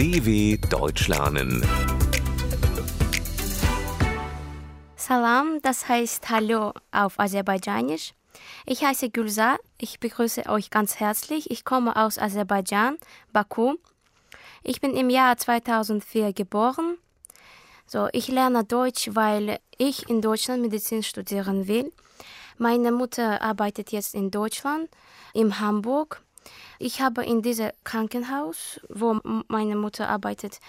DW Deutsch lernen Salam, das heißt Hallo auf Aserbaidschanisch. Ich heiße Gülsa, ich begrüße euch ganz herzlich. Ich komme aus Aserbaidschan, Baku. Ich bin im Jahr 2004 geboren. So, ich lerne Deutsch, weil ich in Deutschland Medizin studieren will. Meine Mutter arbeitet jetzt in Deutschland, in Hamburg. Ich habe in diesem Krankenhaus, wo meine Mutter arbeitet,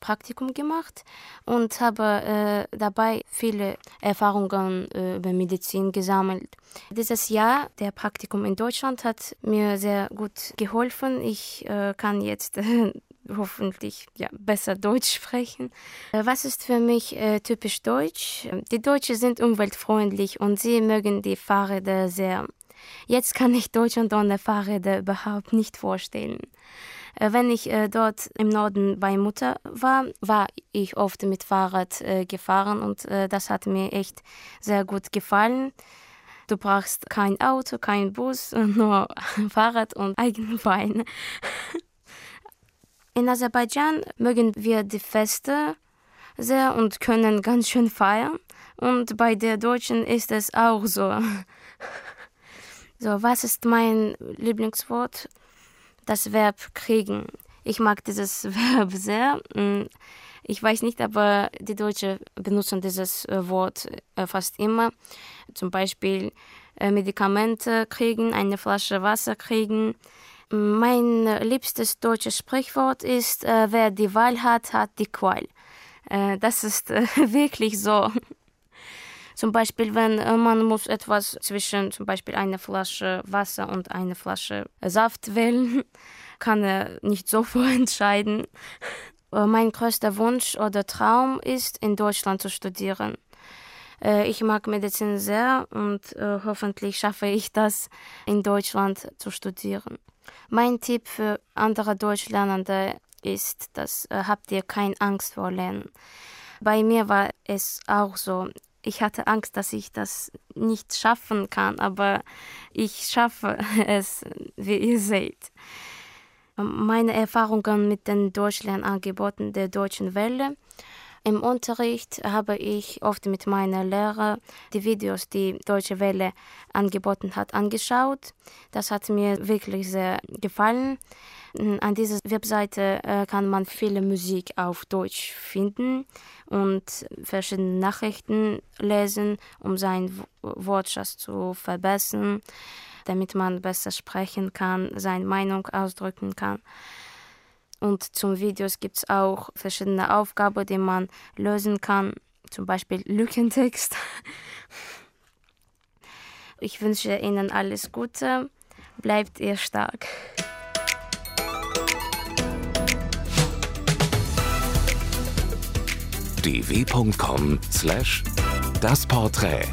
Praktikum gemacht und habe äh, dabei viele Erfahrungen äh, über Medizin gesammelt. Dieses Jahr, der Praktikum in Deutschland, hat mir sehr gut geholfen. Ich äh, kann jetzt hoffentlich ja, besser Deutsch sprechen. Äh, was ist für mich äh, typisch deutsch? Die Deutschen sind umweltfreundlich und sie mögen die Fahrräder sehr. Jetzt kann ich Deutschland ohne Fahrräder überhaupt nicht vorstellen. Äh, wenn ich äh, dort im Norden bei Mutter war, war ich oft mit Fahrrad äh, gefahren und das hat mir echt sehr gut gefallen. Du brauchst kein Auto, kein Bus, nur Fahrrad und eigene Beine. In Aserbaidschan mögen wir die Feste sehr und können ganz schön feiern. Und bei der Deutschen ist es auch so. So, was ist mein Lieblingswort? Das Verb kriegen. Ich mag dieses Verb sehr. Mm, ich weiß nicht, aber die Deutschen benutzen dieses äh, Wort äh, fast immer. Zum Beispiel äh, Medikamente kriegen, eine Flasche Wasser kriegen. Mein liebstes deutsches Sprichwort ist, wer die Wahl hat, hat die Qual. das ist wirklich so. Zum Beispiel, wenn äh, man muss etwas zwischen zum Beispiel einer Flasche Wasser und einer Flasche Saft wählen, kann er nicht so vorentscheiden. Äh, mein größter Wunsch oder Traum ist, in Deutschland zu studieren. Äh, ich mag Medizin sehr und hoffentlich schaffe ich das, in Deutschland zu studieren. Mein Tipp für andere Deutschlernende ist, dass habt ihr keine Angst vor Lernen. Bei mir war es auch so ich hatte Angst, dass ich das nicht schaffen kann, aber ich schaffe es, wie ihr seht. Meine Erfahrungen mit den Deutschlernangeboten der Deutschen Welle. Im Unterricht habe ich oft mit meiner Lehrer die Videos, die Deutsche Welle angeboten hat, angeschaut. Das hat mir wirklich sehr gefallen. An dieser Webseite äh, kann man viele Musik auf Deutsch finden und verschiedene Nachrichten lesen, um seinen Wortschatz zu verbessern, damit man besser sprechen kann, seine Meinung ausdrücken kann. Und zum Videos gibt es auch verschiedene Aufgaben, die man lösen kann, zum Beispiel Lückentext. Ich wünsche Ihnen alles Gute, bleibt ihr stark. dw.com/das Porträt